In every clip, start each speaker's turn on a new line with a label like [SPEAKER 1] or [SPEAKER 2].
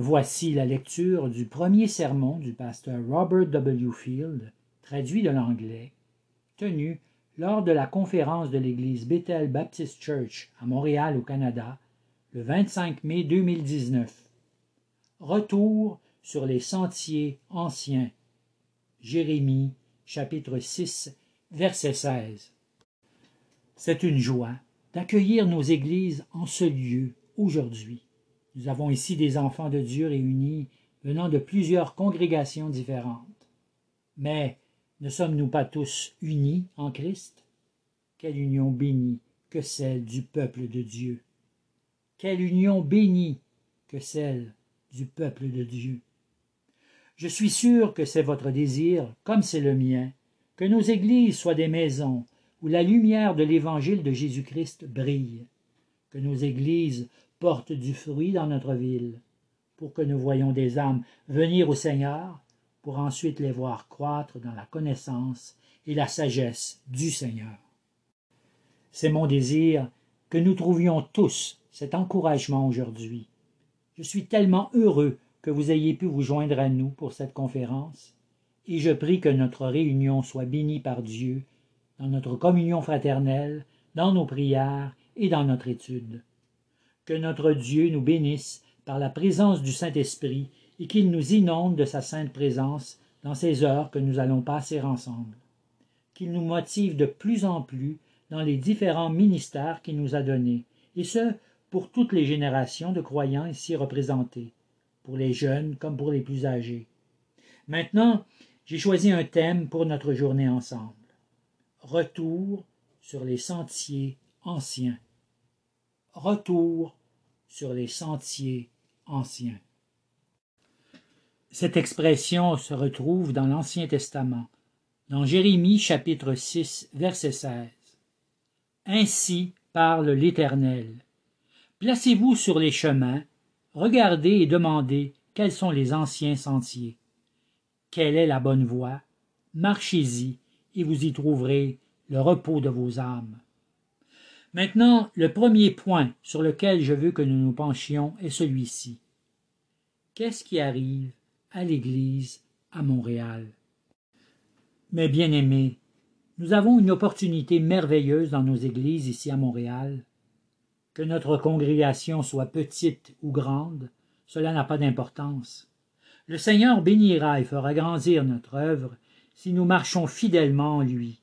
[SPEAKER 1] Voici la lecture du premier sermon du pasteur Robert W. Field, traduit de l'anglais, tenu lors de la conférence de l'Église Bethel Baptist Church à Montréal au Canada le 25 mai 2019. Retour sur les sentiers anciens. Jérémie chapitre 6 verset 16. C'est une joie d'accueillir nos églises en ce lieu aujourd'hui. Nous avons ici des enfants de Dieu réunis venant de plusieurs congrégations différentes. Mais ne sommes-nous pas tous unis en Christ? Quelle union bénie que celle du peuple de Dieu. Quelle union bénie que celle du peuple de Dieu. Je suis sûr que c'est votre désir, comme c'est le mien, que nos églises soient des maisons où la lumière de l'évangile de Jésus-Christ brille, que nos églises portent du fruit dans notre ville, pour que nous voyions des âmes venir au Seigneur, pour ensuite les voir croître dans la connaissance et la sagesse du Seigneur. C'est mon désir que nous trouvions tous cet encouragement aujourd'hui. Je suis tellement heureux que vous ayez pu vous joindre à nous pour cette conférence, et je prie que notre réunion soit bénie par Dieu dans notre communion fraternelle, dans nos prières et dans notre étude. Que notre Dieu nous bénisse par la présence du Saint-Esprit et qu'il nous inonde de sa sainte présence dans ces heures que nous allons passer ensemble. Qu'il nous motive de plus en plus dans les différents ministères qu'il nous a donnés, et ce, pour toutes les générations de croyants ici représentés, pour les jeunes comme pour les plus âgés. Maintenant, j'ai choisi un thème pour notre journée ensemble. Retour sur les sentiers anciens. Retour sur les sentiers anciens. Cette expression se retrouve dans l'Ancien Testament, dans Jérémie chapitre 6, verset 16. Ainsi parle l'Éternel. Placez-vous sur les chemins, regardez et demandez quels sont les anciens sentiers. Quelle est la bonne voie? Marchez-y, et vous y trouverez le repos de vos âmes. Maintenant, le premier point sur lequel je veux que nous nous penchions est celui-ci. Qu'est-ce qui arrive à l'Église à Montréal? Mes bien-aimés, nous avons une opportunité merveilleuse dans nos églises ici à Montréal que notre congrégation soit petite ou grande, cela n'a pas d'importance. Le Seigneur bénira et fera grandir notre œuvre si nous marchons fidèlement en lui.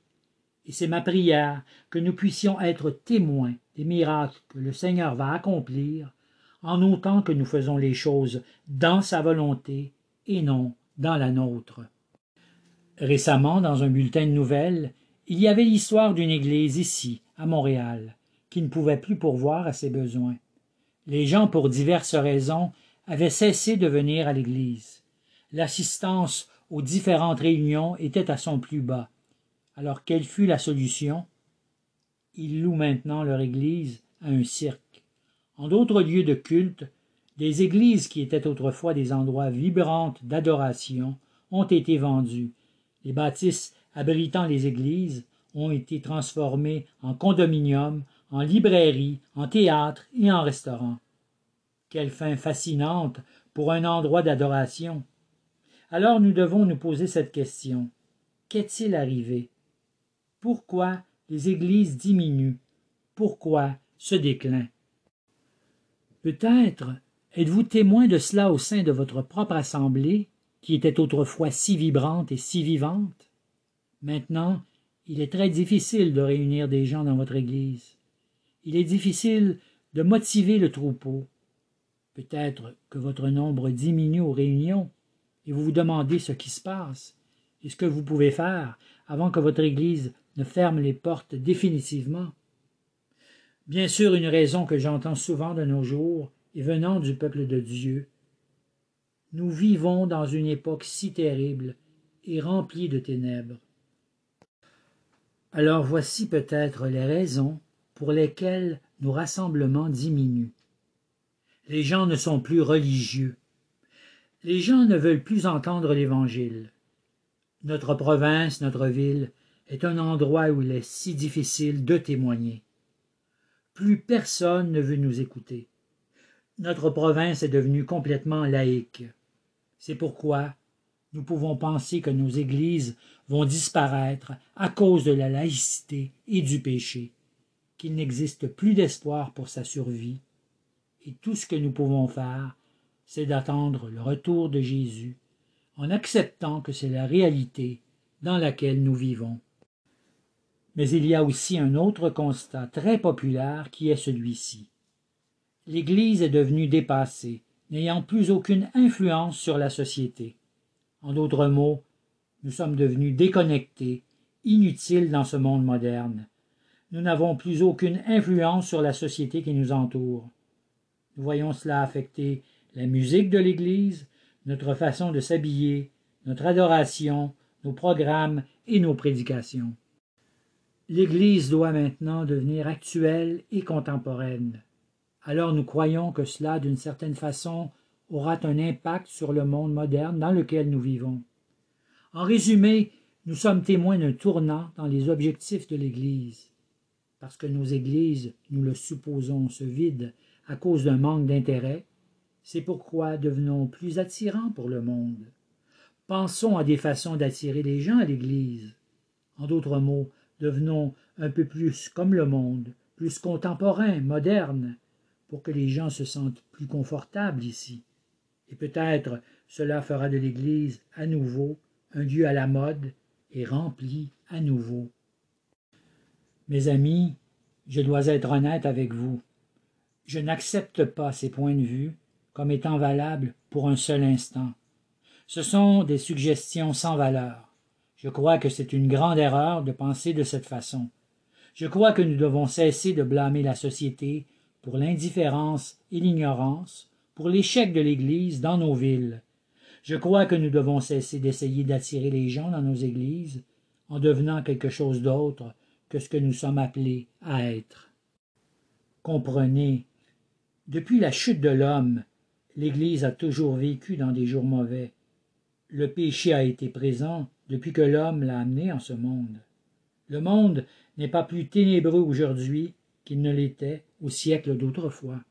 [SPEAKER 1] Et c'est ma prière que nous puissions être témoins des miracles que le Seigneur va accomplir en autant que nous faisons les choses dans sa volonté et non dans la nôtre. Récemment, dans un bulletin de nouvelles, il y avait l'histoire d'une église ici, à Montréal, qui ne pouvait plus pourvoir à ses besoins. Les gens, pour diverses raisons, avaient cessé de venir à l'église. L'assistance aux différentes réunions était à son plus bas. Alors quelle fut la solution? Ils louent maintenant leur église à un cirque. En d'autres lieux de culte, des églises qui étaient autrefois des endroits vibrants d'adoration ont été vendues. Les bâtisses abritant les églises ont été transformées en condominiums en librairie, en théâtre et en restaurant. Quelle fin fascinante pour un endroit d'adoration. Alors nous devons nous poser cette question. Qu'est-il arrivé? Pourquoi les églises diminuent? Pourquoi ce déclin? Peut-être êtes-vous témoin de cela au sein de votre propre assemblée, qui était autrefois si vibrante et si vivante. Maintenant, il est très difficile de réunir des gens dans votre Église. Il est difficile de motiver le troupeau. Peut-être que votre nombre diminue aux réunions, et vous vous demandez ce qui se passe, et ce que vous pouvez faire avant que votre Église ne ferme les portes définitivement. Bien sûr, une raison que j'entends souvent de nos jours est venant du peuple de Dieu. Nous vivons dans une époque si terrible et remplie de ténèbres. Alors voici peut-être les raisons pour lesquels nos rassemblements diminuent. Les gens ne sont plus religieux. Les gens ne veulent plus entendre l'Évangile. Notre province, notre ville, est un endroit où il est si difficile de témoigner. Plus personne ne veut nous écouter. Notre province est devenue complètement laïque. C'est pourquoi nous pouvons penser que nos églises vont disparaître à cause de la laïcité et du péché, qu'il n'existe plus d'espoir pour sa survie, et tout ce que nous pouvons faire, c'est d'attendre le retour de Jésus, en acceptant que c'est la réalité dans laquelle nous vivons. Mais il y a aussi un autre constat très populaire qui est celui-ci. L'Église est devenue dépassée, n'ayant plus aucune influence sur la société. En d'autres mots, nous sommes devenus déconnectés, inutiles dans ce monde moderne. Nous n'avons plus aucune influence sur la société qui nous entoure. Nous voyons cela affecter la musique de l'Église, notre façon de s'habiller, notre adoration, nos programmes et nos prédications. L'Église doit maintenant devenir actuelle et contemporaine. Alors nous croyons que cela, d'une certaine façon, aura un impact sur le monde moderne dans lequel nous vivons. En résumé, nous sommes témoins d'un tournant dans les objectifs de l'Église. Parce que nos églises, nous le supposons, se vident à cause d'un manque d'intérêt, c'est pourquoi devenons plus attirants pour le monde. Pensons à des façons d'attirer les gens à l'Église. En d'autres mots, devenons un peu plus comme le monde, plus contemporains, modernes, pour que les gens se sentent plus confortables ici. Et peut-être cela fera de l'Église à nouveau un lieu à la mode et rempli à nouveau. Mes amis, je dois être honnête avec vous. Je n'accepte pas ces points de vue comme étant valables pour un seul instant. Ce sont des suggestions sans valeur. Je crois que c'est une grande erreur de penser de cette façon. Je crois que nous devons cesser de blâmer la société pour l'indifférence et l'ignorance, pour l'échec de l'Église dans nos villes. Je crois que nous devons cesser d'essayer d'attirer les gens dans nos églises en devenant quelque chose d'autre que ce que nous sommes appelés à être. Comprenez, depuis la chute de l'homme, l'Église a toujours vécu dans des jours mauvais. Le péché a été présent depuis que l'homme l'a amené en ce monde. Le monde n'est pas plus ténébreux aujourd'hui qu'il ne l'était au siècle d'autrefois.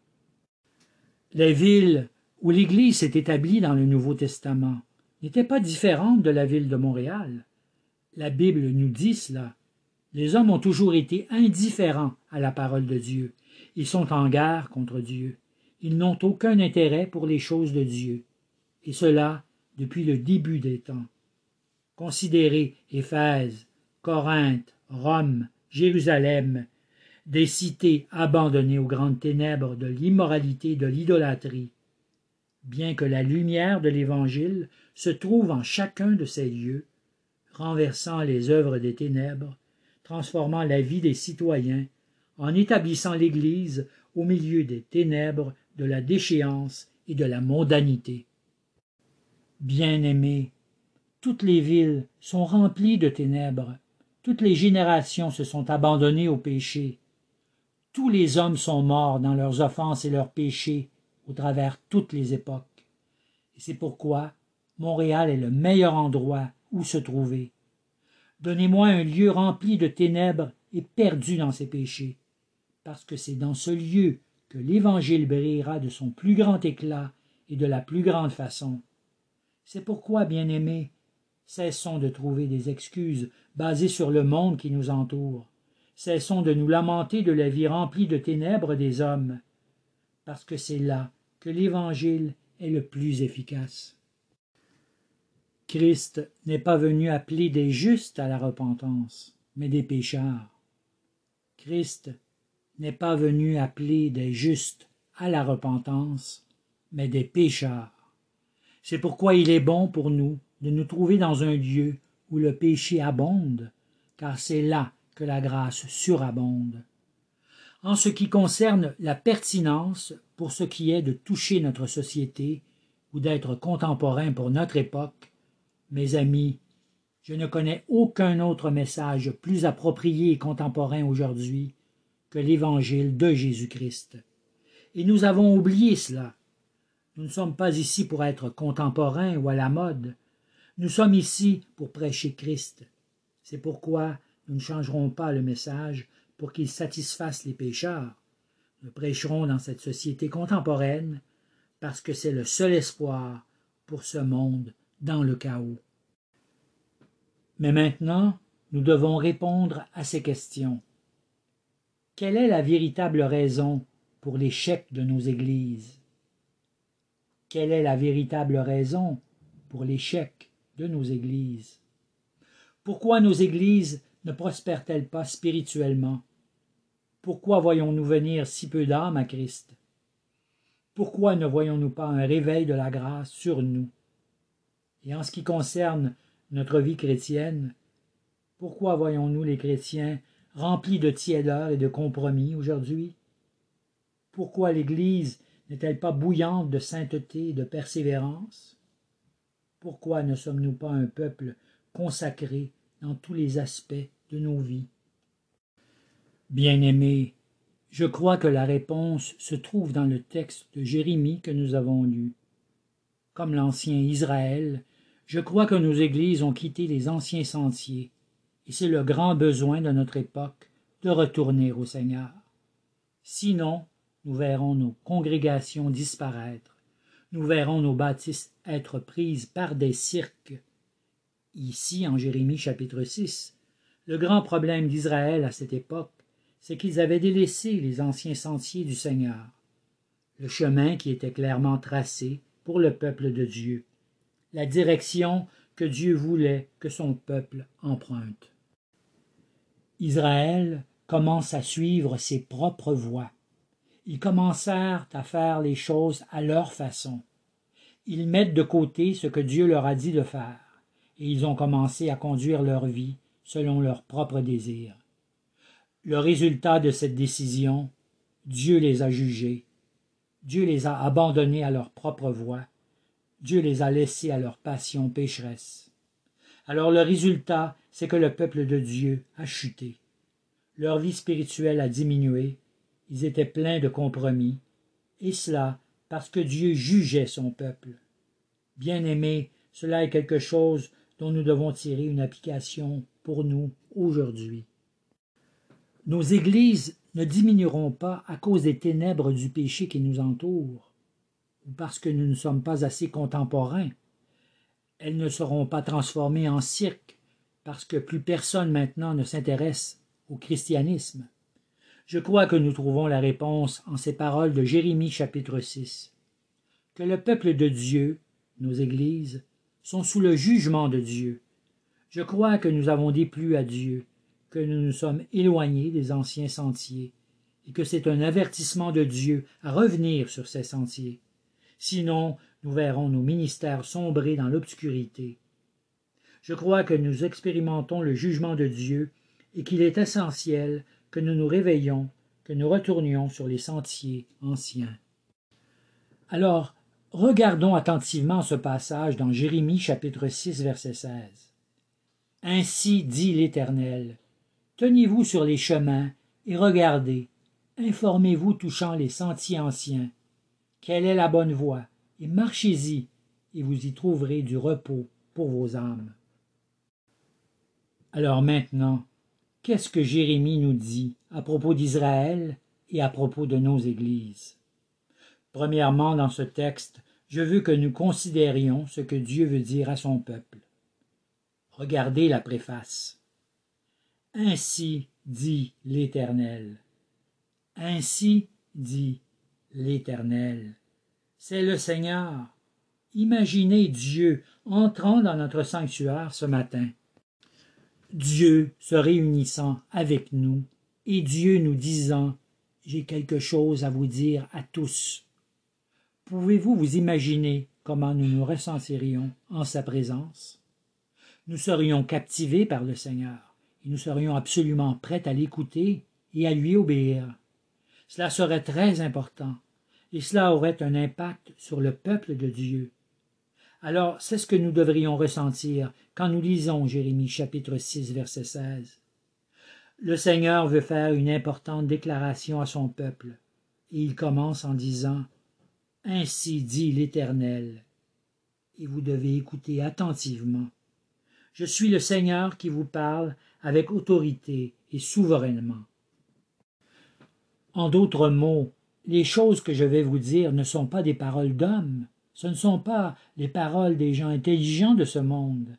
[SPEAKER 1] Les villes où l'Église s'est établie dans le Nouveau Testament n'étaient pas différentes de la ville de Montréal. La Bible nous dit cela. Les hommes ont toujours été indifférents à la parole de Dieu. Ils sont en guerre contre Dieu. Ils n'ont aucun intérêt pour les choses de Dieu. Et cela depuis le début des temps. Considérez Éphèse, Corinthe, Rome, Jérusalem, des cités abandonnées aux grandes ténèbres de l'immoralité et de l'idolâtrie, bien que la lumière de l'Évangile se trouve en chacun de ces lieux, renversant les œuvres des ténèbres, transformant la vie des citoyens, en établissant l'Église au milieu des ténèbres, de la déchéance et de la mondanité. Bien-aimés, toutes les villes sont remplies de ténèbres, toutes les générations se sont abandonnées au péché, tous les hommes sont morts dans leurs offenses et leurs péchés au travers toutes les époques. Et c'est pourquoi Montréal est le meilleur endroit où se trouver. Donnez-moi un lieu rempli de ténèbres et perdu dans ses péchés, parce que c'est dans ce lieu que l'Évangile brillera de son plus grand éclat et de la plus grande façon. C'est pourquoi, bien-aimés, cessons de trouver des excuses basées sur le monde qui nous entoure. Cessons de nous lamenter de la vie remplie de ténèbres des hommes, parce que c'est là que l'Évangile est le plus efficace. Christ n'est pas venu appeler des justes à la repentance, mais des pécheurs. Christ n'est pas venu appeler des justes à la repentance, mais des pécheurs. C'est pourquoi il est bon pour nous de nous trouver dans un lieu où le péché abonde, car c'est là que la grâce surabonde. En ce qui concerne la pertinence pour ce qui est de toucher notre société ou d'être contemporain pour notre époque, mes amis, je ne connais aucun autre message plus approprié et contemporain aujourd'hui que l'évangile de Jésus-Christ. Et nous avons oublié cela. Nous ne sommes pas ici pour être contemporains ou à la mode. Nous sommes ici pour prêcher Christ. C'est pourquoi nous ne changerons pas le message pour qu'il satisfasse les pécheurs. Nous prêcherons dans cette société contemporaine parce que c'est le seul espoir pour ce monde dans le chaos. Mais maintenant, nous devons répondre à ces questions. Quelle est la véritable raison pour l'échec de nos églises? Quelle est la véritable raison pour l'échec de nos églises? Pourquoi nos églises ne prospèrent-elles pas spirituellement? Pourquoi voyons-nous venir si peu d'âmes à Christ? Pourquoi ne voyons-nous pas un réveil de la grâce sur nous? Et en ce qui concerne notre vie chrétienne, pourquoi voyons-nous les chrétiens remplis de tiédeur et de compromis aujourd'hui? Pourquoi l'Église n'est-elle pas bouillante de sainteté et de persévérance? Pourquoi ne sommes-nous pas un peuple consacré dans tous les aspects de nos vies? Bien-aimés, je crois que la réponse se trouve dans le texte de Jérémie que nous avons lu. Comme l'ancien Israël, je crois que nos églises ont quitté les anciens sentiers, et c'est le grand besoin de notre époque de retourner au Seigneur. Sinon, nous verrons nos congrégations disparaître, nous verrons nos bâtisses être prises par des cirques. Ici, en Jérémie chapitre 6, le grand problème d'Israël à cette époque, c'est qu'ils avaient délaissé les anciens sentiers du Seigneur, le chemin qui était clairement tracé pour le peuple de Dieu la direction que Dieu voulait que son peuple emprunte. Israël commence à suivre ses propres voies. Ils commencèrent à faire les choses à leur façon. Ils mettent de côté ce que Dieu leur a dit de faire, et ils ont commencé à conduire leur vie selon leurs propres désirs. Le résultat de cette décision, Dieu les a jugés, Dieu les a abandonnés à leur propre voie, Dieu les a laissés à leur passion pécheresse. Alors le résultat, c'est que le peuple de Dieu a chuté. Leur vie spirituelle a diminué, ils étaient pleins de compromis, et cela parce que Dieu jugeait son peuple. Bien-aimés, cela est quelque chose dont nous devons tirer une application pour nous aujourd'hui. Nos églises ne diminueront pas à cause des ténèbres du péché qui nous entourent ou parce que nous ne sommes pas assez contemporains. Elles ne seront pas transformées en cirque parce que plus personne maintenant ne s'intéresse au christianisme. Je crois que nous trouvons la réponse en ces paroles de Jérémie chapitre 6. Que le peuple de Dieu, nos églises, sont sous le jugement de Dieu. Je crois que nous avons déplu à Dieu, que nous nous sommes éloignés des anciens sentiers, et que c'est un avertissement de Dieu à revenir sur ces sentiers. Sinon, nous verrons nos ministères sombrer dans l'obscurité. Je crois que nous expérimentons le jugement de Dieu et qu'il est essentiel que nous nous réveillions, que nous retournions sur les sentiers anciens. Alors, regardons attentivement ce passage dans Jérémie chapitre 6 verset 16. Ainsi dit l'Éternel, Tenez-vous sur les chemins et regardez, informez-vous touchant les sentiers anciens, quelle est la bonne voie, et marchez-y, et vous y trouverez du repos pour vos âmes. Alors maintenant, qu'est-ce que Jérémie nous dit à propos d'Israël et à propos de nos églises? Premièrement, dans ce texte, je veux que nous considérions ce que Dieu veut dire à son peuple. Regardez la préface. Ainsi dit l'Éternel. Ainsi dit l'Éternel. C'est le Seigneur. Imaginez Dieu entrant dans notre sanctuaire ce matin. Dieu se réunissant avec nous et Dieu nous disant J'ai quelque chose à vous dire à tous. Pouvez-vous vous imaginer comment nous nous ressentirions en sa présence? Nous serions captivés par le Seigneur et nous serions absolument prêts à l'écouter et à lui obéir. Cela serait très important, et cela aurait un impact sur le peuple de Dieu. Alors, c'est ce que nous devrions ressentir quand nous lisons Jérémie chapitre 6 verset 16. Le Seigneur veut faire une importante déclaration à son peuple, et il commence en disant Ainsi dit l'Éternel. Et vous devez écouter attentivement. Je suis le Seigneur qui vous parle avec autorité et souverainement. En d'autres mots, les choses que je vais vous dire ne sont pas des paroles d'hommes, ce ne sont pas les paroles des gens intelligents de ce monde.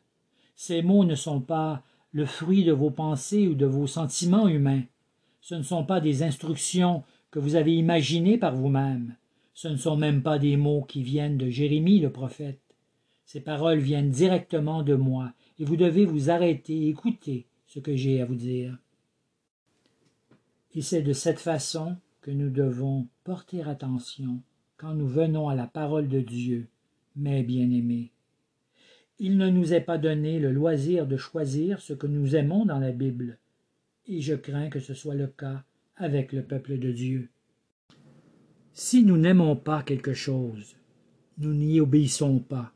[SPEAKER 1] Ces mots ne sont pas le fruit de vos pensées ou de vos sentiments humains. Ce ne sont pas des instructions que vous avez imaginées par vous-même. Ce ne sont même pas des mots qui viennent de Jérémie le prophète. Ces paroles viennent directement de moi, et vous devez vous arrêter et écouter ce que j'ai à vous dire. Et c'est de cette façon que nous devons porter attention quand nous venons à la parole de Dieu, mes bien-aimés. Il ne nous est pas donné le loisir de choisir ce que nous aimons dans la Bible, et je crains que ce soit le cas avec le peuple de Dieu. Si nous n'aimons pas quelque chose, nous n'y obéissons pas.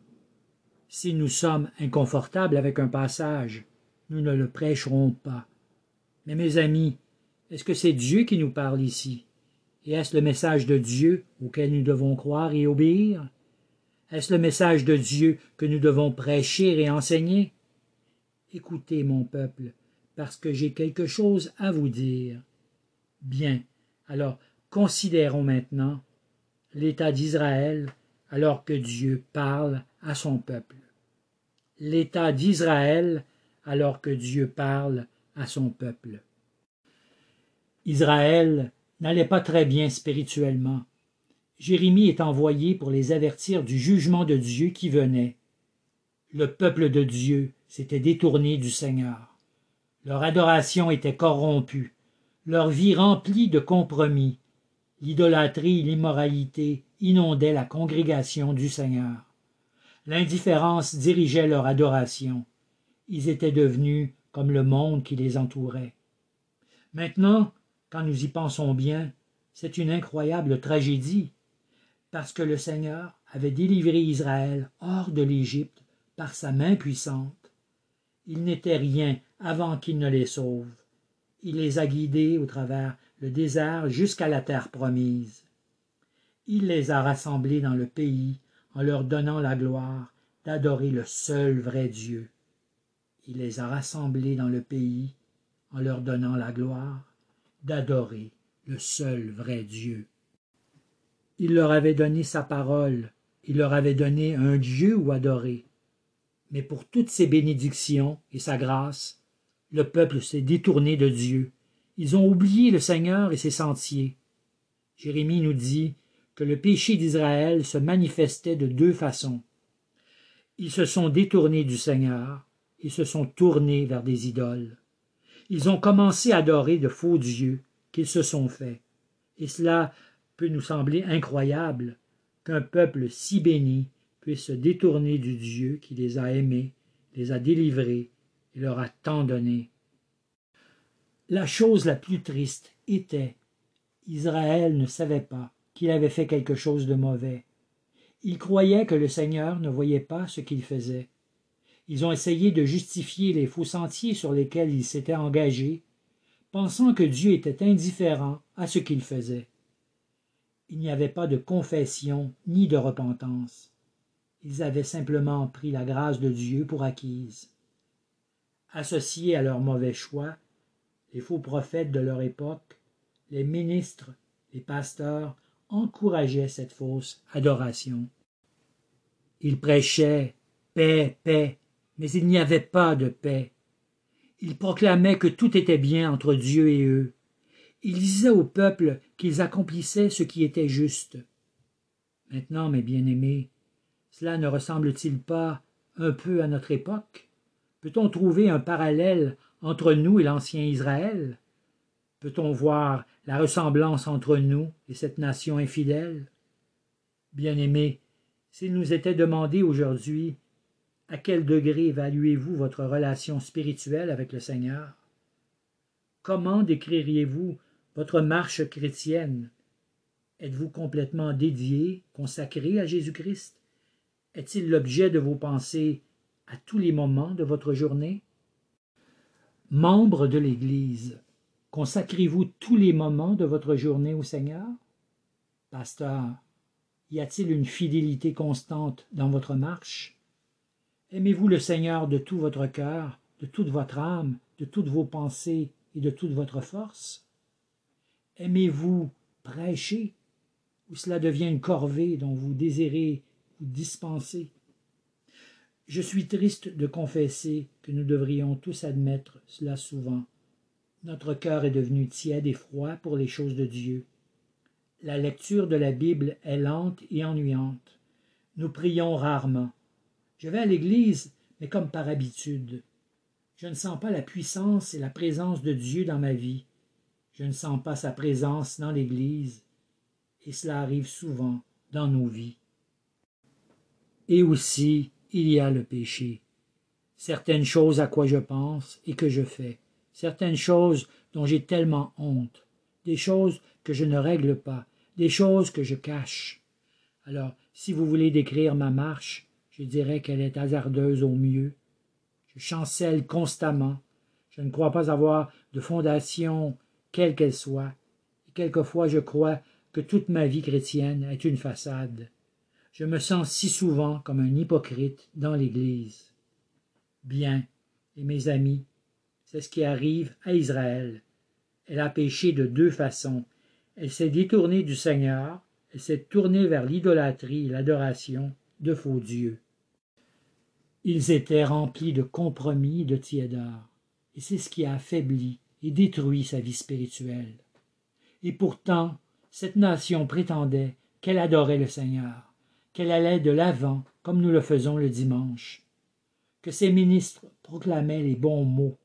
[SPEAKER 1] Si nous sommes inconfortables avec un passage, nous ne le prêcherons pas. Mais mes amis, est-ce que c'est Dieu qui nous parle ici? Et est-ce le message de Dieu auquel nous devons croire et obéir? Est-ce le message de Dieu que nous devons prêcher et enseigner? Écoutez, mon peuple, parce que j'ai quelque chose à vous dire. Bien, alors considérons maintenant l'état d'Israël alors que Dieu parle à son peuple. L'état d'Israël alors que Dieu parle à son peuple. Israël n'allait pas très bien spirituellement. Jérémie est envoyé pour les avertir du jugement de Dieu qui venait. Le peuple de Dieu s'était détourné du Seigneur. Leur adoration était corrompue, leur vie remplie de compromis. L'idolâtrie et l'immoralité inondaient la congrégation du Seigneur. L'indifférence dirigeait leur adoration. Ils étaient devenus comme le monde qui les entourait. Maintenant, quand nous y pensons bien, c'est une incroyable tragédie, parce que le Seigneur avait délivré Israël hors de l'Égypte par sa main puissante. Il n'était rien avant qu'il ne les sauve. Il les a guidés au travers le désert jusqu'à la terre promise. Il les a rassemblés dans le pays en leur donnant la gloire d'adorer le seul vrai Dieu. Il les a rassemblés dans le pays en leur donnant la gloire d'adorer le seul vrai Dieu. Il leur avait donné sa parole, il leur avait donné un Dieu où adorer. Mais pour toutes ces bénédictions et sa grâce, le peuple s'est détourné de Dieu. Ils ont oublié le Seigneur et ses sentiers. Jérémie nous dit que le péché d'Israël se manifestait de deux façons. Ils se sont détournés du Seigneur et se sont tournés vers des idoles ils ont commencé à adorer de faux dieux qu'ils se sont faits. Et cela nous sembler incroyable qu'un peuple si béni puisse se détourner du Dieu qui les a aimés, les a délivrés et leur a tant donné. La chose la plus triste était Israël ne savait pas qu'il avait fait quelque chose de mauvais. Il croyait que le Seigneur ne voyait pas ce qu'il faisait. Ils ont essayé de justifier les faux sentiers sur lesquels ils s'étaient engagés, pensant que Dieu était indifférent à ce qu'ils faisaient. Il n'y avait pas de confession ni de repentance. Ils avaient simplement pris la grâce de Dieu pour acquise. Associés à leurs mauvais choix, les faux prophètes de leur époque, les ministres, les pasteurs encourageaient cette fausse adoration. Ils prêchaient paix, paix, mais il n'y avait pas de paix. Ils proclamaient que tout était bien entre Dieu et eux. Ils disaient au peuple qu'ils accomplissaient ce qui était juste. Maintenant, mes bien-aimés, cela ne ressemble-t-il pas un peu à notre époque? Peut-on trouver un parallèle entre nous et l'ancien Israël? Peut-on voir la ressemblance entre nous et cette nation infidèle? Bien-aimés, s'il nous était demandé aujourd'hui à quel degré évaluez-vous votre relation spirituelle avec le Seigneur? Comment décririez-vous votre marche chrétienne. Êtes-vous complètement dédié, consacré à Jésus-Christ? Est-il l'objet de vos pensées à tous les moments de votre journée? Membre de l'Église, consacrez-vous tous les moments de votre journée au Seigneur? Pasteur, y a-t-il une fidélité constante dans votre marche? Aimez-vous le Seigneur de tout votre cœur, de toute votre âme, de toutes vos pensées et de toute votre force? Aimez-vous prêcher ou cela devient une corvée dont vous désirez vous dispenser? Je suis triste de confesser que nous devrions tous admettre cela souvent. Notre cœur est devenu tiède et froid pour les choses de Dieu. La lecture de la Bible est lente et ennuyante. Nous prions rarement. Je vais à l'église, mais comme par habitude. Je ne sens pas la puissance et la présence de Dieu dans ma vie. Je ne sens pas sa présence dans l'Église. Et cela arrive souvent dans nos vies. Et aussi, il y a le péché. Certaines choses à quoi je pense et que je fais. Certaines choses dont j'ai tellement honte. Des choses que je ne règle pas. Des choses que je cache. Alors, si vous voulez décrire ma marche, je dirais qu'elle est hasardeuse au mieux. Je chancelle constamment. Je ne crois pas avoir de fondation, quelle qu'elle soit. Et quelquefois je crois que toute ma vie chrétienne est une façade. Je me sens si souvent comme un hypocrite dans l'Église. Bien, et mes amis, c'est ce qui arrive à Israël. Elle a péché de deux façons. Elle s'est détournée du Seigneur, elle s'est tournée vers l'idolâtrie et l'adoration de faux dieux. Ils étaient remplis de compromis, de tiédeur, et c'est ce qui a affaibli et détruit sa vie spirituelle. Et pourtant, cette nation prétendait qu'elle adorait le Seigneur, qu'elle allait de l'avant comme nous le faisons le dimanche, que ses ministres proclamaient les bons mots.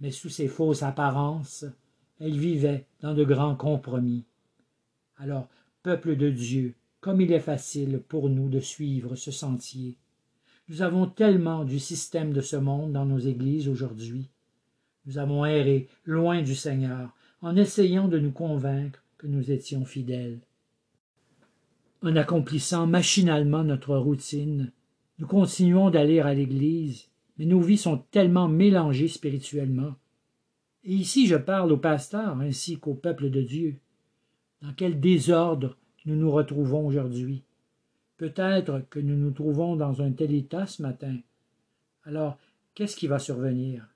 [SPEAKER 1] Mais sous ces fausses apparences, elle vivait dans de grands compromis. Alors, peuple de Dieu, comme il est facile pour nous de suivre ce sentier, nous avons tellement du système de ce monde dans nos églises aujourd'hui. Nous avons erré loin du Seigneur en essayant de nous convaincre que nous étions fidèles. En accomplissant machinalement notre routine, nous continuons d'aller à l'Église, mais nos vies sont tellement mélangées spirituellement. Et ici je parle aux pasteurs ainsi qu'au peuple de Dieu. Dans quel désordre nous nous retrouvons aujourd'hui? Peut-être que nous nous trouvons dans un tel état ce matin. Alors, qu'est-ce qui va survenir?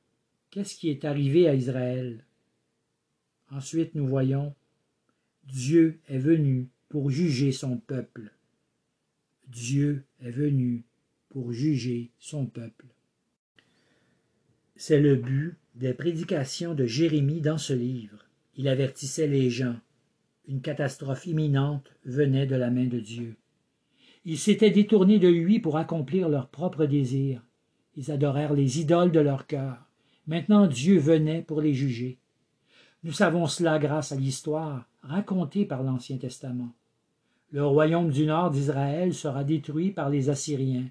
[SPEAKER 1] Qu'est-ce qui est arrivé à Israël? Ensuite, nous voyons Dieu est venu pour juger son peuple. Dieu est venu pour juger son peuple. C'est le but des prédications de Jérémie dans ce livre. Il avertissait les gens. Une catastrophe imminente venait de la main de Dieu. Ils s'étaient détournés de lui pour accomplir leurs propres désirs. Ils adorèrent les idoles de leur cœur. Maintenant Dieu venait pour les juger. Nous savons cela grâce à l'histoire racontée par l'Ancien Testament. Le royaume du nord d'Israël sera détruit par les Assyriens.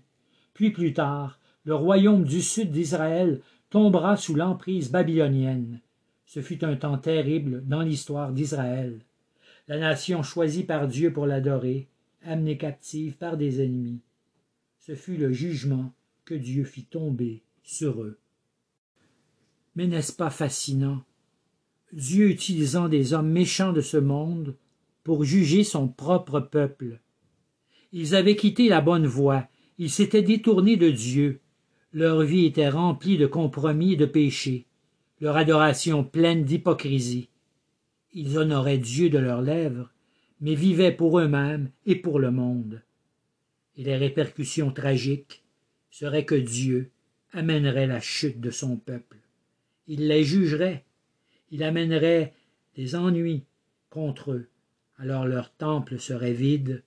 [SPEAKER 1] Puis plus tard, le royaume du sud d'Israël tombera sous l'emprise babylonienne. Ce fut un temps terrible dans l'histoire d'Israël. La nation choisie par Dieu pour l'adorer amenés captifs par des ennemis. Ce fut le jugement que Dieu fit tomber sur eux. Mais n'est-ce pas fascinant? Dieu utilisant des hommes méchants de ce monde pour juger son propre peuple. Ils avaient quitté la bonne voie, ils s'étaient détournés de Dieu, leur vie était remplie de compromis et de péchés, leur adoration pleine d'hypocrisie. Ils honoraient Dieu de leurs lèvres, mais vivaient pour eux-mêmes et pour le monde. Et les répercussions tragiques seraient que Dieu amènerait la chute de son peuple. Il les jugerait, il amènerait des ennuis contre eux, alors leur temple serait vide,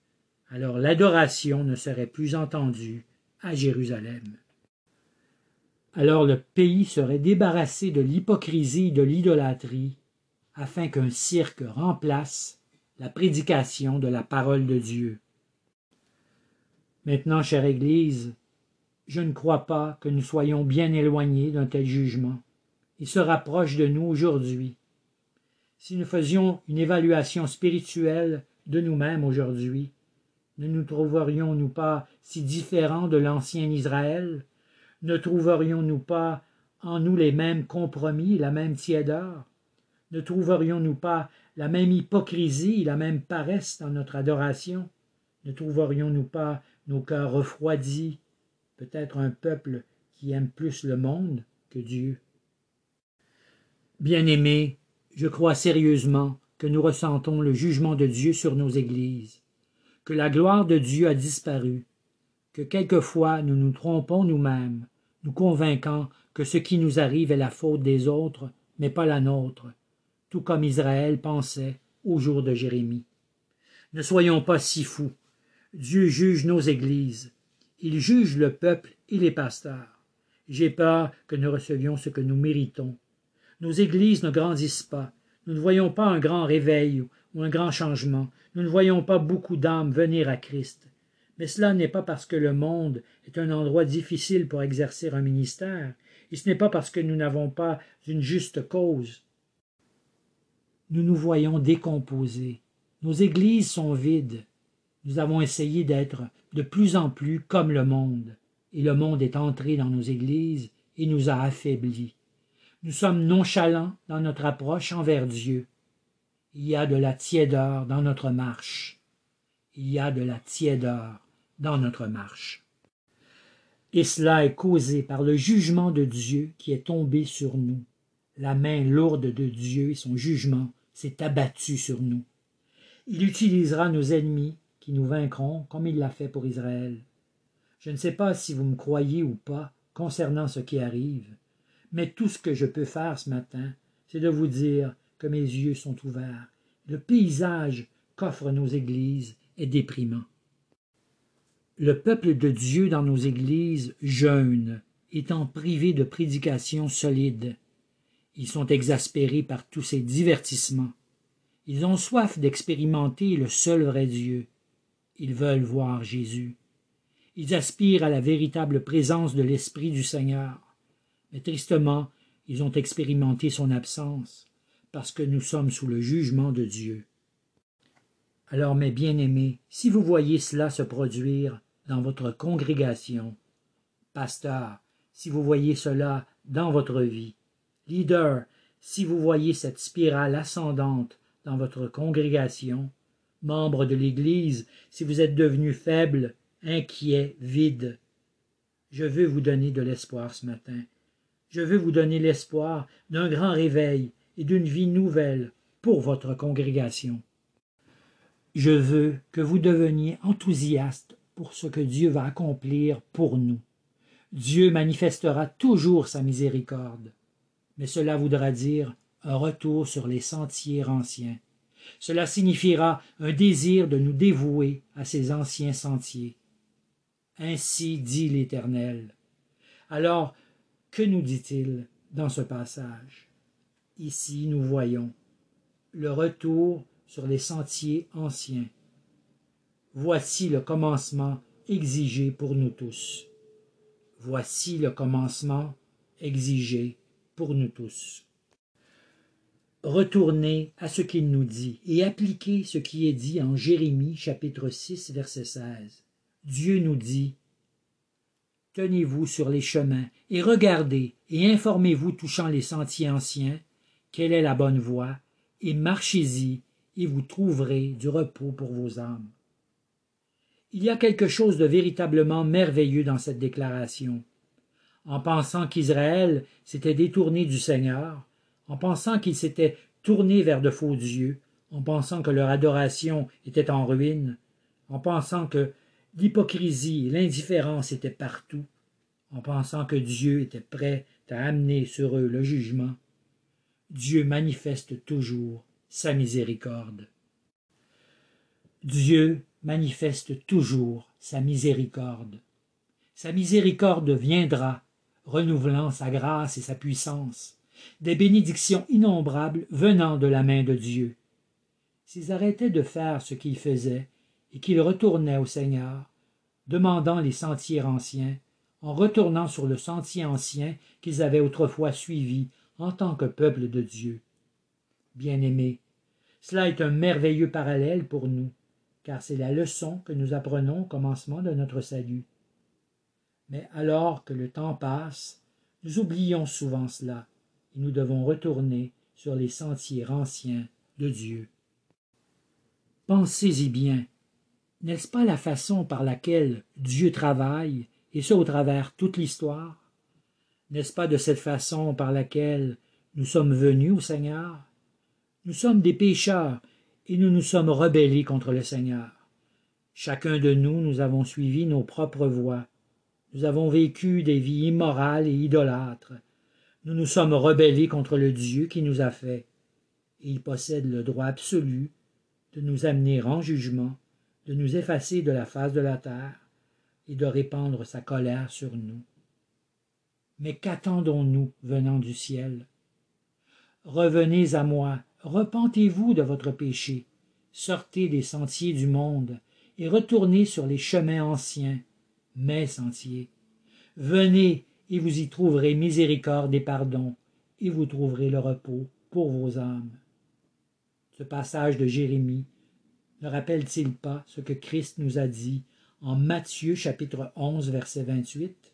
[SPEAKER 1] alors l'adoration ne serait plus entendue à Jérusalem. Alors le pays serait débarrassé de l'hypocrisie et de l'idolâtrie, afin qu'un cirque remplace la prédication de la parole de Dieu. Maintenant, chère Église, je ne crois pas que nous soyons bien éloignés d'un tel jugement. Il se rapproche de nous aujourd'hui. Si nous faisions une évaluation spirituelle de nous-mêmes aujourd'hui, ne nous trouverions-nous pas si différents de l'ancien Israël? Ne trouverions-nous pas en nous les mêmes compromis, la même tiédeur? Ne trouverions-nous pas la même hypocrisie, la même paresse dans notre adoration? Ne trouverions-nous pas nos cœurs refroidis, peut-être un peuple qui aime plus le monde que Dieu? Bien-aimés, je crois sérieusement que nous ressentons le jugement de Dieu sur nos églises, que la gloire de Dieu a disparu, que quelquefois nous nous trompons nous-mêmes, nous convainquant que ce qui nous arrive est la faute des autres, mais pas la nôtre, tout comme Israël pensait au jour de Jérémie. Ne soyons pas si fous. Dieu juge nos églises. Il juge le peuple et les pasteurs. J'ai peur que nous recevions ce que nous méritons. Nos églises ne grandissent pas. Nous ne voyons pas un grand réveil ou un grand changement. Nous ne voyons pas beaucoup d'âmes venir à Christ. Mais cela n'est pas parce que le monde est un endroit difficile pour exercer un ministère, et ce n'est pas parce que nous n'avons pas une juste cause. Nous nous voyons décomposés. Nos églises sont vides. Nous avons essayé d'être de plus en plus comme le monde, et le monde est entré dans nos églises et nous a affaiblis. Nous sommes nonchalants dans notre approche envers Dieu. Il y a de la tiédeur dans notre marche. Il y a de la tiédeur dans notre marche. Et cela est causé par le jugement de Dieu qui est tombé sur nous. La main lourde de Dieu et son jugement s'est abattu sur nous. Il utilisera nos ennemis qui nous vaincront comme il l'a fait pour Israël. Je ne sais pas si vous me croyez ou pas concernant ce qui arrive, mais tout ce que je peux faire ce matin, c'est de vous dire que mes yeux sont ouverts. Le paysage qu'offrent nos églises est déprimant. Le peuple de Dieu dans nos églises jeûne, étant privé de prédications solides. Ils sont exaspérés par tous ces divertissements. Ils ont soif d'expérimenter le seul vrai Dieu. Ils veulent voir Jésus. Ils aspirent à la véritable présence de l'Esprit du Seigneur. Mais tristement, ils ont expérimenté son absence, parce que nous sommes sous le jugement de Dieu. Alors, mes bien-aimés, si vous voyez cela se produire dans votre congrégation, pasteur, si vous voyez cela dans votre vie, leader, si vous voyez cette spirale ascendante dans votre congrégation, membre de l'Église, si vous êtes devenu faible, inquiet, vide, je veux vous donner de l'espoir ce matin. Je veux vous donner l'espoir d'un grand réveil et d'une vie nouvelle pour votre congrégation. Je veux que vous deveniez enthousiaste pour ce que Dieu va accomplir pour nous. Dieu manifestera toujours sa miséricorde, mais cela voudra dire un retour sur les sentiers anciens. Cela signifiera un désir de nous dévouer à ces anciens sentiers. Ainsi dit l'Éternel. Alors, que nous dit-il dans ce passage? Ici, nous voyons le retour sur les sentiers anciens. Voici le commencement exigé pour nous tous. Voici le commencement exigé pour nous tous. Retournez à ce qu'il nous dit et appliquez ce qui est dit en Jérémie chapitre 6 verset 16. Dieu nous dit Tenez-vous sur les chemins et regardez et informez-vous touchant les sentiers anciens, quelle est la bonne voie, et marchez-y et vous trouverez du repos pour vos âmes. Il y a quelque chose de véritablement merveilleux dans cette déclaration. En pensant qu'Israël s'était détourné du Seigneur, en pensant qu'ils s'étaient tournés vers de faux dieux, en pensant que leur adoration était en ruine, en pensant que l'hypocrisie et l'indifférence étaient partout, en pensant que Dieu était prêt à amener sur eux le jugement, Dieu manifeste toujours sa miséricorde. Dieu manifeste toujours sa miséricorde. Sa miséricorde viendra, renouvelant sa grâce et sa puissance des bénédictions innombrables venant de la main de Dieu. S'ils arrêtaient de faire ce qu'ils faisaient et qu'ils retournaient au Seigneur, demandant les sentiers anciens, en retournant sur le sentier ancien qu'ils avaient autrefois suivi en tant que peuple de Dieu. Bien-aimés, cela est un merveilleux parallèle pour nous, car c'est la leçon que nous apprenons au commencement de notre salut. Mais alors que le temps passe, nous oublions souvent cela, nous devons retourner sur les sentiers anciens de Dieu. Pensez-y bien. N'est-ce pas la façon par laquelle Dieu travaille, et ce au travers toute l'histoire? N'est-ce pas de cette façon par laquelle nous sommes venus au Seigneur? Nous sommes des pécheurs et nous nous sommes rebellés contre le Seigneur. Chacun de nous, nous avons suivi nos propres voies. Nous avons vécu des vies immorales et idolâtres. Nous nous sommes rebellés contre le Dieu qui nous a fait. Et il possède le droit absolu de nous amener en jugement, de nous effacer de la face de la terre et de répandre sa colère sur nous. Mais qu'attendons-nous venant du ciel? Revenez à moi, repentez-vous de votre péché, sortez des sentiers du monde, et retournez sur les chemins anciens, mes sentiers. Venez, et vous y trouverez miséricorde et pardon, et vous trouverez le repos pour vos âmes. Ce passage de Jérémie ne rappelle-t-il pas ce que Christ nous a dit en Matthieu chapitre 11 verset 28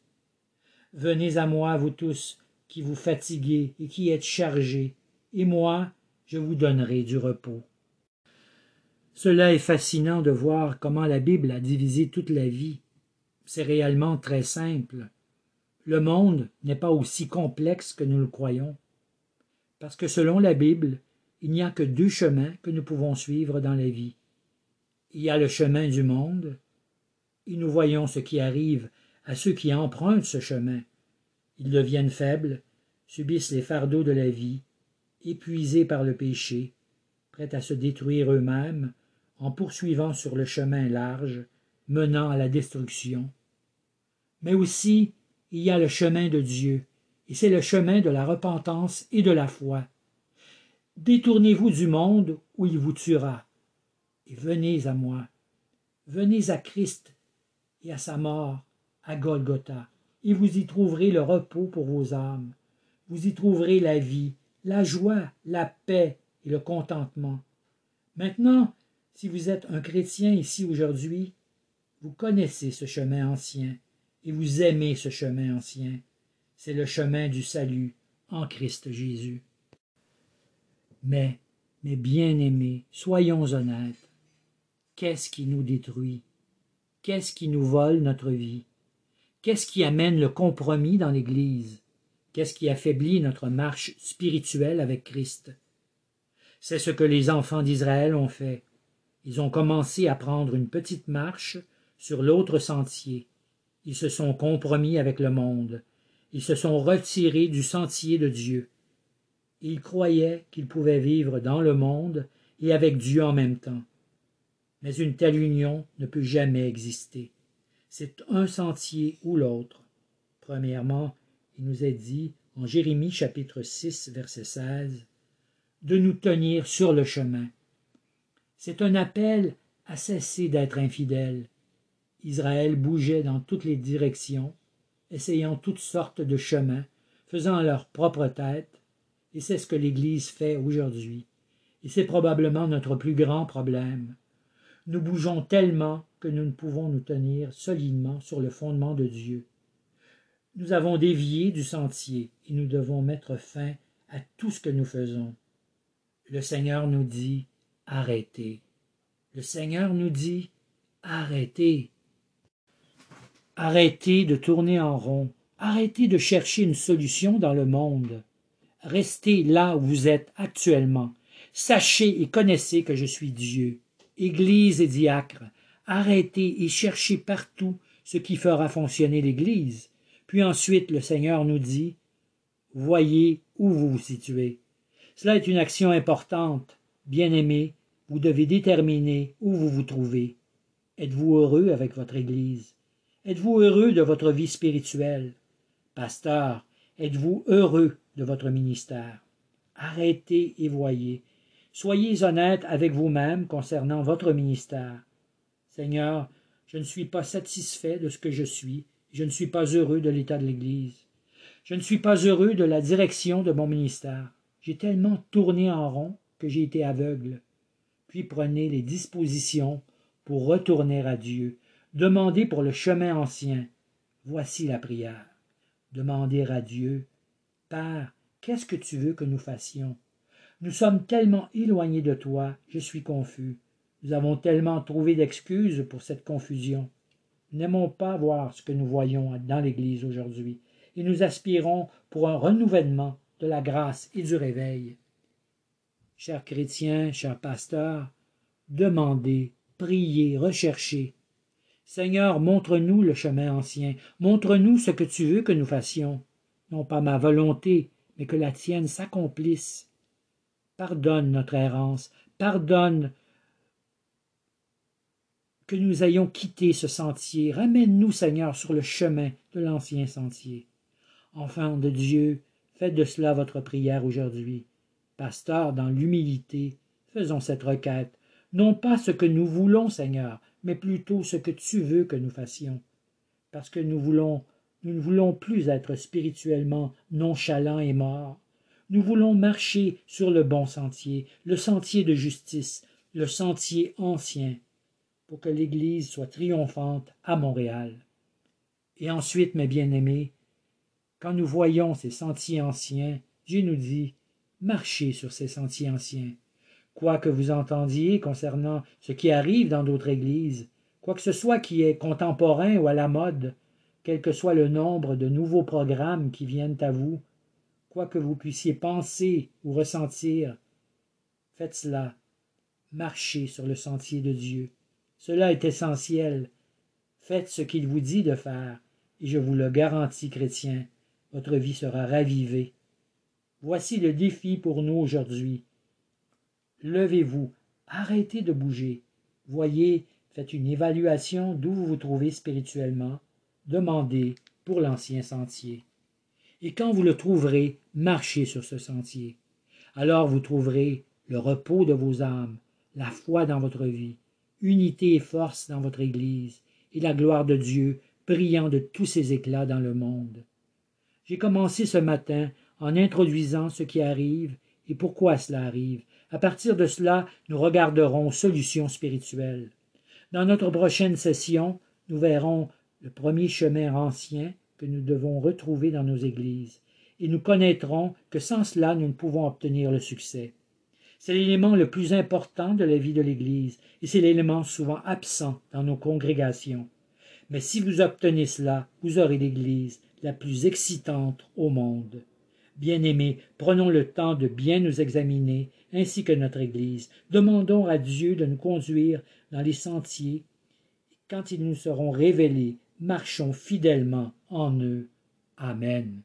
[SPEAKER 1] Venez à moi, vous tous, qui vous fatiguez et qui êtes chargés, et moi, je vous donnerai du repos. Cela est fascinant de voir comment la Bible a divisé toute la vie. C'est réellement très simple. Le monde n'est pas aussi complexe que nous le croyons. Parce que selon la Bible, il n'y a que deux chemins que nous pouvons suivre dans la vie. Il y a le chemin du monde, et nous voyons ce qui arrive à ceux qui empruntent ce chemin. Ils deviennent faibles, subissent les fardeaux de la vie, épuisés par le péché, prêts à se détruire eux-mêmes en poursuivant sur le chemin large menant à la destruction. Mais aussi il y a le chemin de Dieu, et c'est le chemin de la repentance et de la foi. Détournez-vous du monde où il vous tuera, et venez à moi. Venez à Christ et à sa mort à Golgotha, et vous y trouverez le repos pour vos âmes. Vous y trouverez la vie, la joie, la paix et le contentement. Maintenant, si vous êtes un chrétien ici aujourd'hui, vous connaissez ce chemin ancien et vous aimez ce chemin ancien. C'est le chemin du salut en Christ Jésus. Mais, mes bien-aimés, soyons honnêtes. Qu'est-ce qui nous détruit? Qu'est-ce qui nous vole notre vie? Qu'est-ce qui amène le compromis dans l'Église? Qu'est-ce qui affaiblit notre marche spirituelle avec Christ? C'est ce que les enfants d'Israël ont fait. Ils ont commencé à prendre une petite marche sur l'autre sentier. Ils se sont compromis avec le monde. Ils se sont retirés du sentier de Dieu. Ils croyaient qu'ils pouvaient vivre dans le monde et avec Dieu en même temps. Mais une telle union ne peut jamais exister. C'est un sentier ou l'autre. Premièrement, il nous est dit en Jérémie chapitre 6 verset 16 de nous tenir sur le chemin. C'est un appel à cesser d'être infidèle. Israël bougeait dans toutes les directions, essayant toutes sortes de chemins, faisant leur propre tête, et c'est ce que l'Église fait aujourd'hui. Et c'est probablement notre plus grand problème. Nous bougeons tellement que nous ne pouvons nous tenir solidement sur le fondement de Dieu. Nous avons dévié du sentier et nous devons mettre fin à tout ce que nous faisons. Le Seigneur nous dit arrêtez. Le Seigneur nous dit arrêtez. Arrêtez de tourner en rond. Arrêtez de chercher une solution dans le monde. Restez là où vous êtes actuellement. Sachez et connaissez que je suis Dieu. Église et diacre, arrêtez et cherchez partout ce qui fera fonctionner l'Église. Puis ensuite le Seigneur nous dit Voyez où vous vous situez. Cela est une action importante. Bien-aimé, vous devez déterminer où vous vous trouvez. Êtes-vous heureux avec votre Église? Êtes-vous heureux de votre vie spirituelle? Pasteur, êtes-vous heureux de votre ministère? Arrêtez et voyez. Soyez honnête avec vous-même concernant votre ministère. Seigneur, je ne suis pas satisfait de ce que je suis, je ne suis pas heureux de l'état de l'Église. Je ne suis pas heureux de la direction de mon ministère. J'ai tellement tourné en rond que j'ai été aveugle. Puis prenez les dispositions pour retourner à Dieu. Demandez pour le chemin ancien. Voici la prière. Demandez à Dieu. Père, qu'est-ce que tu veux que nous fassions? Nous sommes tellement éloignés de toi, je suis confus. Nous avons tellement trouvé d'excuses pour cette confusion. N'aimons pas voir ce que nous voyons dans l'Église aujourd'hui, et nous aspirons pour un renouvellement de la grâce et du réveil. Chers chrétiens, chers pasteurs, demandez, priez, recherchez. Seigneur, montre-nous le chemin ancien, montre-nous ce que tu veux que nous fassions. Non pas ma volonté, mais que la tienne s'accomplisse. Pardonne notre errance, pardonne que nous ayons quitté ce sentier. Ramène-nous, Seigneur, sur le chemin de l'ancien sentier. Enfants de Dieu, faites de cela votre prière aujourd'hui. Pasteur, dans l'humilité, faisons cette requête, non pas ce que nous voulons, Seigneur, mais plutôt ce que tu veux que nous fassions. Parce que nous voulons, nous ne voulons plus être spirituellement nonchalants et morts. Nous voulons marcher sur le bon sentier, le sentier de justice, le sentier ancien, pour que l'Église soit triomphante à Montréal. Et ensuite, mes bien-aimés, quand nous voyons ces sentiers anciens, Dieu nous dit Marchez sur ces sentiers anciens. Quoi que vous entendiez concernant ce qui arrive dans d'autres églises, quoi que ce soit qui est contemporain ou à la mode, quel que soit le nombre de nouveaux programmes qui viennent à vous, quoi que vous puissiez penser ou ressentir, faites cela, marchez sur le sentier de Dieu. Cela est essentiel. Faites ce qu'il vous dit de faire, et je vous le garantis, chrétiens, votre vie sera ravivée. Voici le défi pour nous aujourd'hui. Levez-vous, arrêtez de bouger. Voyez, faites une évaluation d'où vous vous trouvez spirituellement. Demandez pour l'ancien sentier. Et quand vous le trouverez, marchez sur ce sentier. Alors vous trouverez le repos de vos âmes, la foi dans votre vie, unité et force dans votre Église, et la gloire de Dieu brillant de tous ses éclats dans le monde. J'ai commencé ce matin en introduisant ce qui arrive et pourquoi cela arrive. À partir de cela, nous regarderons solutions spirituelles. Dans notre prochaine session, nous verrons le premier chemin ancien que nous devons retrouver dans nos églises, et nous connaîtrons que sans cela nous ne pouvons obtenir le succès. C'est l'élément le plus important de la vie de l'Église, et c'est l'élément souvent absent dans nos congrégations. Mais si vous obtenez cela, vous aurez l'Église la plus excitante au monde. Bien-aimés, prenons le temps de bien nous examiner, ainsi que notre Église. Demandons à Dieu de nous conduire dans les sentiers. Quand ils nous seront révélés, marchons fidèlement en eux. Amen.